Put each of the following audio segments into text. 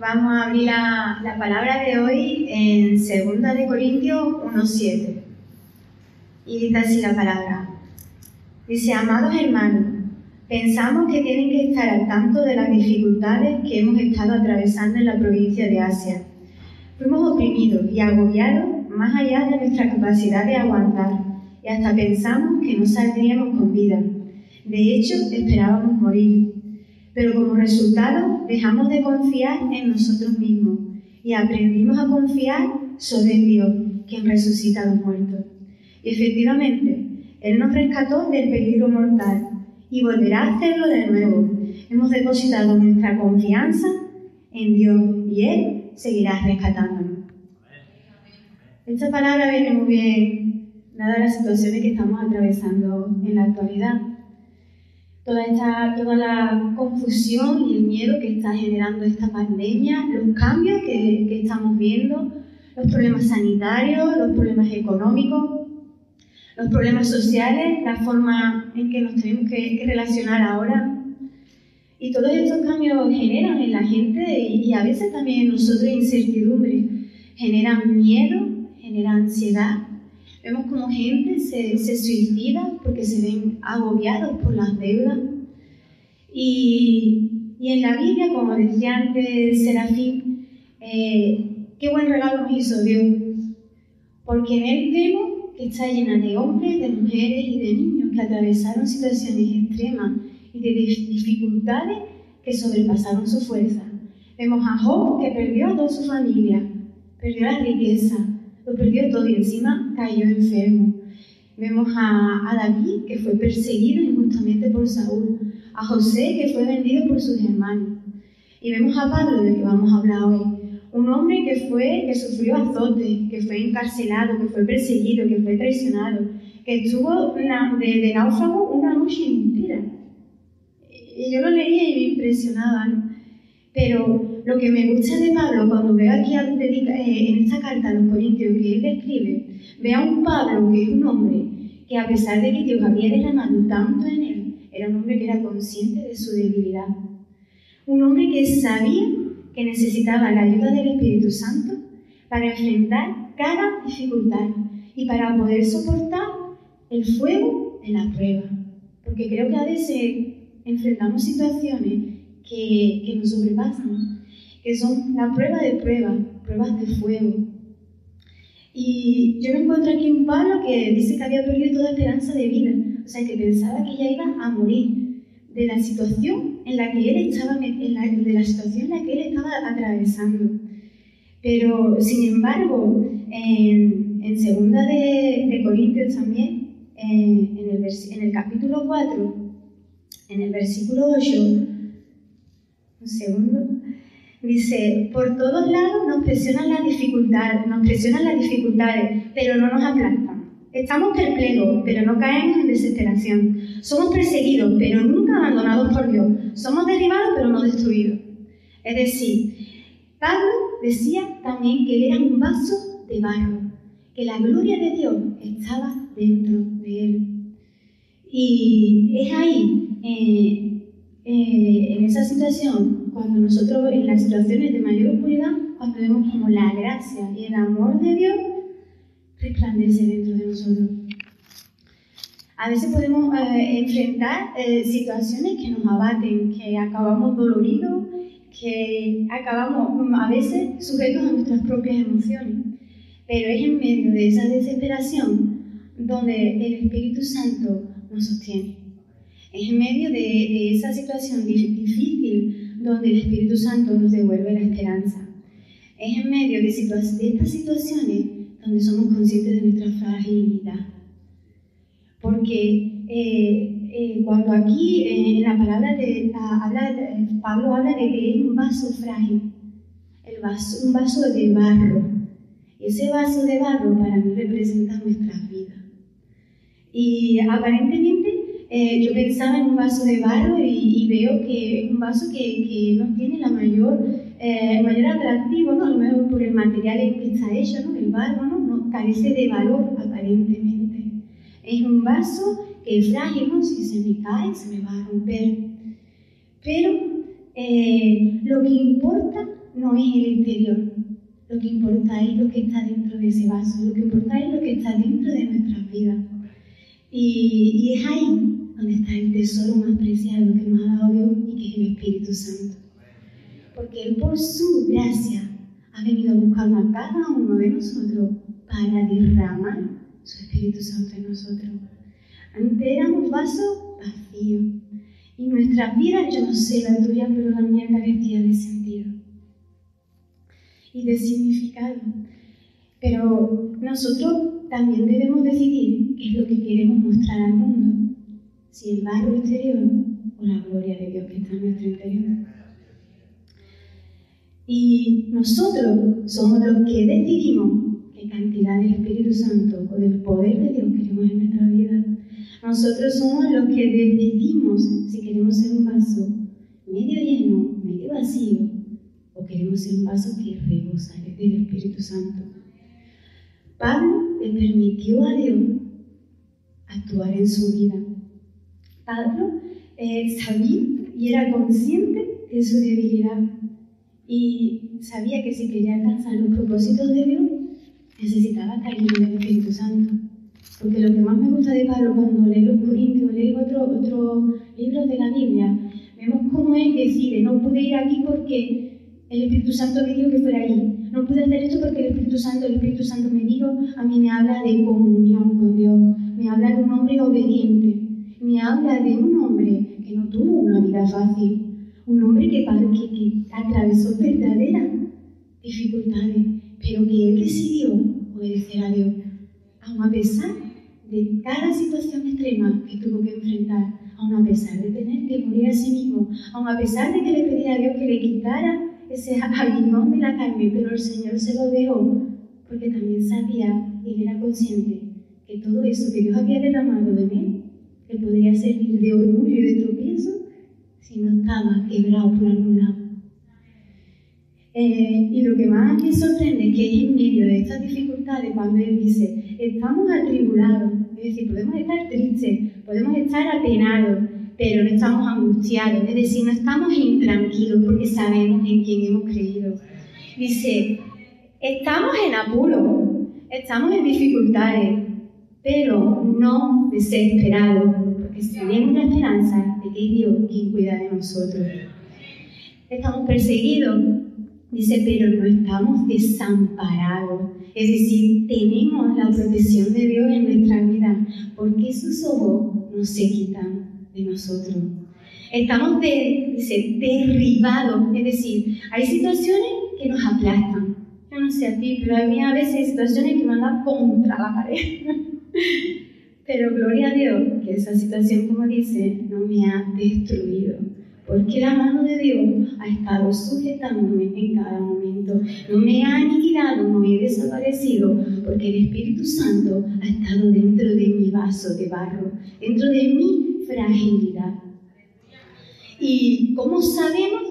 Vamos a abrir la, la palabra de hoy en 2 de Corintios 1.7. Y dice así la palabra. Dice, amados hermanos, pensamos que tienen que estar al tanto de las dificultades que hemos estado atravesando en la provincia de Asia. Fuimos oprimidos y agobiados más allá de nuestra capacidad de aguantar y hasta pensamos que no saldríamos con vida. De hecho, esperábamos morir. Pero como resultado, dejamos de confiar en nosotros mismos y aprendimos a confiar sobre Dios, quien resucita a los muertos. Y efectivamente, Él nos rescató del peligro mortal y volverá a hacerlo de nuevo. Hemos depositado nuestra confianza en Dios y Él seguirá rescatándonos. Esta palabra viene muy bien, dadas las situaciones que estamos atravesando en la actualidad toda, esta, toda la confusión y el miedo que está generando esta pandemia, los cambios que, que estamos viendo, los problemas sanitarios, los problemas económicos, los problemas sociales, la forma en que nos tenemos que, relacionar ahora. Y todos estos cambios generan en la gente y, y a veces también en nosotros incertidumbre, generan miedo, generan ansiedad, Vemos como gente se, se suicida porque se ven agobiados por las deudas. Y, y en la Biblia, como decía antes Serafín, eh, qué buen regalo nos hizo Dios. Porque en Él vemos que está llena de hombres, de mujeres y de niños que atravesaron situaciones extremas y de dificultades que sobrepasaron su fuerza. Vemos a Job que perdió a toda su familia, perdió la riqueza, lo perdió todo y encima cayó enfermo. Vemos a, a, David, que fue perseguido injustamente por Saúl, a José, que fue vendido por sus hermanos. Y vemos a Pablo, del que vamos a hablar hoy, un hombre que, fue, que sufrió azote, que fue encarcelado, que fue perseguido, que fue traicionado, que estuvo de, de náufrago una noche entera. Y yo lo leía y me impresionaba. Pero lo que me gusta de Pablo, cuando veo aquí eh, en esta carta a los Corintios que él describe, veo a un Pablo que es un hombre que a pesar de que Dios había derramado tanto en él, era un hombre que era consciente de su debilidad. Un hombre que sabía que necesitaba la ayuda del Espíritu Santo para enfrentar cada dificultad y para poder soportar el fuego de la prueba. Porque creo que a veces enfrentamos situaciones que, que nos sobrepasan, que son la prueba de prueba, pruebas de fuego. Y yo me encuentro aquí un Pablo que dice que había perdido toda esperanza de vida, o sea, que pensaba que ya iba a morir de la situación en la que él estaba, en la, de la situación en la que él estaba atravesando. Pero, sin embargo, en, en segunda de, de Corintios también, en, en, el en el capítulo 4, en el versículo 8, un segundo. Dice, por todos lados nos presionan las dificultades, nos presionan las dificultades, pero no nos aplastan. Estamos perplejos, pero no caemos en desesperación. Somos perseguidos, pero nunca abandonados por Dios. Somos derribados, pero no destruidos. Es decir, Pablo decía también que él era un vaso de barro, que la gloria de Dios estaba dentro de él. Y es ahí, eh, eh, en esa situación, cuando nosotros, en las situaciones de mayor oscuridad, cuando vemos como la gracia y el amor de Dios resplandece dentro de nosotros. A veces podemos eh, enfrentar eh, situaciones que nos abaten, que acabamos doloridos, que acabamos mm, a veces sujetos a nuestras propias emociones. Pero es en medio de esa desesperación donde el Espíritu Santo nos sostiene. Es en medio de, de esa situación difícil donde el Espíritu Santo nos devuelve la esperanza. Es en medio de, de estas situaciones donde somos conscientes de nuestra fragilidad. Porque eh, eh, cuando aquí eh, en la palabra de, habla, Pablo habla de que es un vaso frágil, el vaso, un vaso de barro. Ese vaso de barro para mí representa nuestras vidas. Y aparentemente eh, yo pensaba en un vaso de barro y, veo que es un vaso que, que no tiene la mayor, eh, mayor atractivo, ¿no? a lo mejor por el material en que está hecho, ¿no? el barro ¿no? no carece de valor aparentemente. Es un vaso que es frágil, ¿no? si se me cae se me va a romper. Pero eh, lo que importa no es el exterior. Lo que importa es lo que está dentro de ese vaso. Lo que importa es lo que está dentro de nuestras vidas. Y, y es ahí donde está el tesoro más preciado que nos ha dado Dios y que es el Espíritu Santo. Porque Él por su gracia ha venido a buscarnos a cada uno de nosotros para derramar su Espíritu Santo en nosotros. Antes éramos vasos vacíos. Y nuestras vidas, yo no sé la tuya, pero la mía carecía de sentido y de significado. Pero nosotros también debemos decidir qué es lo que queremos mostrar al mundo, si el barro exterior o la gloria de Dios que está en nuestro interior. Y nosotros somos los que decidimos qué cantidad del Espíritu Santo o del poder de Dios queremos en nuestra vida. Nosotros somos los que decidimos si queremos ser un vaso medio lleno, medio vacío, o queremos ser un vaso que rebosa del Espíritu Santo. Pablo le permitió a Dios actuar en su vida. Pablo eh, sabía y era consciente de su debilidad y sabía que si quería alcanzar los propósitos de Dios necesitaba estar lleno del Espíritu Santo. Porque lo que más me gusta de Pablo cuando lee los Corintios, lee otros otro libros de la Biblia, vemos cómo él decide, no pude ir aquí porque el Espíritu Santo me dijo que fuera allí. No pude hacer esto porque el Espíritu Santo, el Espíritu Santo me dijo, a mí me habla de comunión con Dios, me habla de un hombre obediente, me habla de un hombre que no tuvo una vida fácil, un hombre que, que, que atravesó verdaderas dificultades, pero que él decidió obedecer a Dios, aun a pesar de cada situación extrema que tuvo que enfrentar, aun a pesar de tener que morir a sí mismo, aun a pesar de que le pedía a Dios que le quitara ese aguijón de la carne, pero el Señor se lo dejó porque también sabía y era consciente que todo eso que Dios había derramado de él le podría servir de orgullo y de tropiezo si no estaba quebrado por algún lado. Eh, y lo que más me sorprende es que en medio de estas dificultades, cuando Él dice, estamos atribulados, es decir, podemos estar tristes, podemos estar apenados, pero no estamos angustiados, es decir, no estamos intranquilos porque sabemos en quién hemos creído. Dice, estamos en apuro, estamos en dificultades, pero no desesperados, porque tenemos la esperanza de que es Dios quien cuida de nosotros. Estamos perseguidos, Dice, pero no estamos desamparados. Es decir, tenemos la protección de Dios en nuestra vida, porque sus ojos no se quitan de nosotros. Estamos de, dice, derribados, es decir, hay situaciones que nos aplastan. Yo no sé a ti, pero a mí a veces hay situaciones que me dan contra la pared. pero gloria a Dios que esa situación, como dice, no me ha destruido porque la mano de Dios ha estado sujetándome en cada momento. No me ha aniquilado, no he desaparecido, porque el Espíritu Santo ha estado dentro de mi vaso de barro, dentro de mi fragilidad. ¿Y cómo sabemos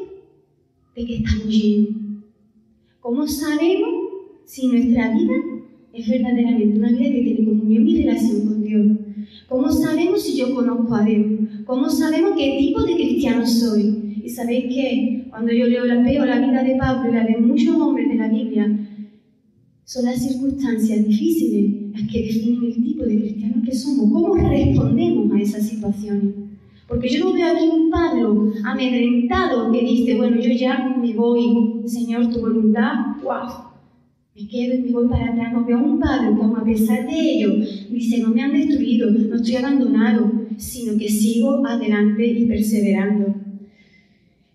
de que estamos llenos? ¿Cómo sabemos si nuestra vida es verdaderamente una vida que tiene comunión y relación con Dios? ¿Cómo sabemos si yo conozco a Dios? ¿Cómo sabemos qué tipo de cristiano soy? Y sabéis que cuando yo leo la, veo la vida de Pablo y la de muchos hombres de la Biblia, son las circunstancias difíciles las que definen el tipo de cristiano que somos. ¿Cómo respondemos a esas situaciones? Porque yo no veo aquí un Pablo amedrentado que dice, bueno, yo ya me voy, Señor, tu voluntad, wow, me quedo y me voy para atrás. No veo un Pablo como a pesar de ello dice, no me han destruido, no estoy abandonado, sino que sigo adelante y perseverando.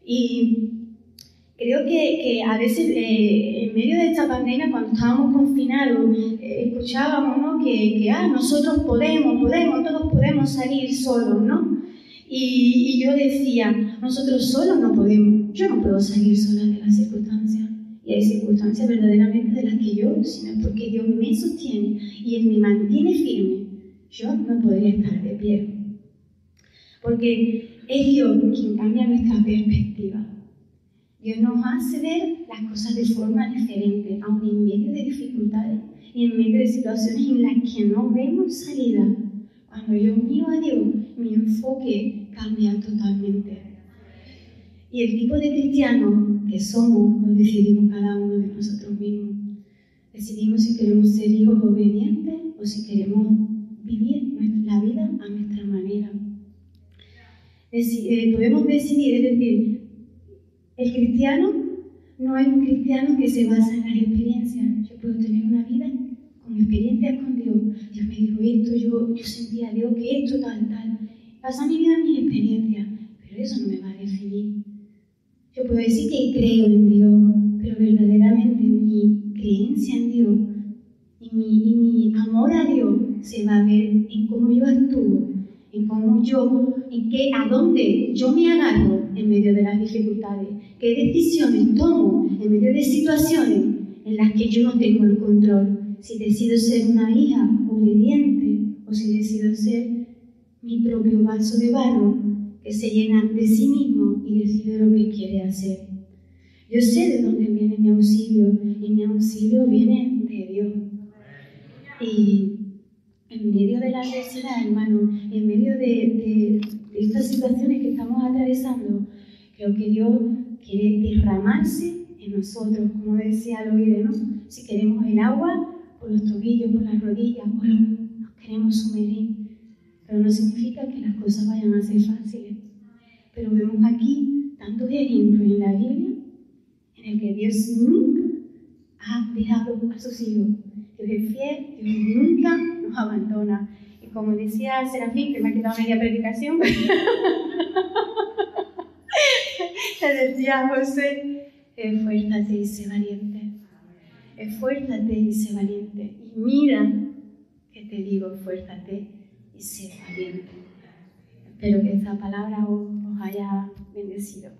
Y creo que, que a veces eh, en medio de esta pandemia, cuando estábamos confinados, eh, escuchábamos ¿no? que, que ah, nosotros podemos, podemos, todos podemos salir solos, ¿no? Y, y yo decía, nosotros solos no podemos, yo no puedo salir sola de las circunstancias. Y hay circunstancias verdaderamente de las que yo, sino es porque Dios me sostiene y Él me mantiene firme, yo no podría estar de pie. Porque es Dios quien cambia nuestra perspectiva. Dios nos hace ver las cosas de forma diferente, aun en medio de dificultades y en medio de situaciones en las que no vemos salida. Cuando yo miro a Dios, mi enfoque cambia totalmente. Y el tipo de cristiano que somos lo decidimos cada uno de nosotros mismos. Decidimos si queremos ser hijos obedientes o si queremos vivir la vida a nuestra manera. Eh, podemos decidir, es decir, el cristiano no es un cristiano que se basa en las experiencias. Yo puedo tener una vida con experiencias con Dios. Dios me dijo esto, yo, yo sentía a Dios que esto, tal, tal. Pasa mi vida mis experiencias, pero eso no me va a definir. Yo puedo decir que creo en Dios, pero verdaderamente mi creencia en Dios y mi, y mi amor a Dios se va a ver en cómo yo actúo, en cómo yo, en qué, a dónde yo me agarro en medio de las dificultades, qué decisiones tomo en medio de situaciones en las que yo no tengo el control, si decido ser una hija obediente o si decido ser mi propio vaso de barro que se llena de sí mismo y decide lo que quiere hacer. Yo sé de dónde viene mi auxilio y mi auxilio viene de Dios. Y en medio de la adversidad, hermano, en medio de, estas situaciones que estamos atravesando, creo que Dios quiere derramarse en nosotros, como decía Loide, ¿no? Si queremos el agua, por los tobillos, por las rodillas, por nos queremos sumergir. Pero no significa que las cosas vayan a ser fáciles. Pero vemos aquí tantos ejemplos en la Biblia en el que Dios nunca ha dejado a sus hijos. Dios es fiel, Dios nunca nos abandona. Y como decía Serafín, que me ha quitado media predicación, le decía José, esfuérzate y sé valiente. Esfuérzate y sé valiente. Y mira que te digo, esfuérzate y sé valiente. Espero que esta palabra os haya bendecido.